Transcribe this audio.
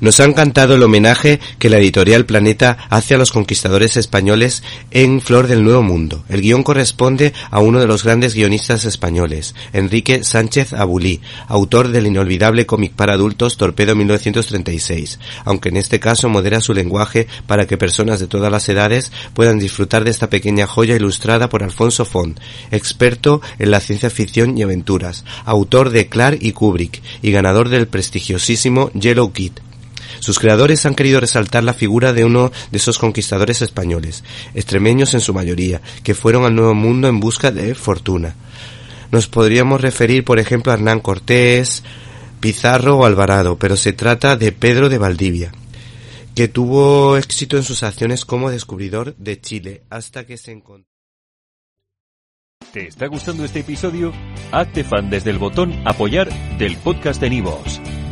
Nos ha encantado el homenaje que la editorial Planeta hace a los conquistadores españoles en Flor del Nuevo Mundo. El guion corresponde a uno de los grandes guionistas españoles, Enrique Sánchez Abulí, autor del inolvidable cómic para adultos Torpedo 1936, aunque en este caso modera su lenguaje para que personas de todas las edades puedan disfrutar de esta pequeña joya ilustrada por Alfonso Font, experto en la ciencia ficción y aventuras, autor de Clark y Kubrick y ganador del prestigiosísimo Yellow Kid. Sus creadores han querido resaltar la figura de uno de esos conquistadores españoles, extremeños en su mayoría, que fueron al Nuevo Mundo en busca de fortuna. Nos podríamos referir, por ejemplo, a Hernán Cortés, Pizarro o Alvarado, pero se trata de Pedro de Valdivia, que tuvo éxito en sus acciones como descubridor de Chile hasta que se encontró. ¿Te está gustando este episodio? Fan desde el botón apoyar del podcast de Nivos.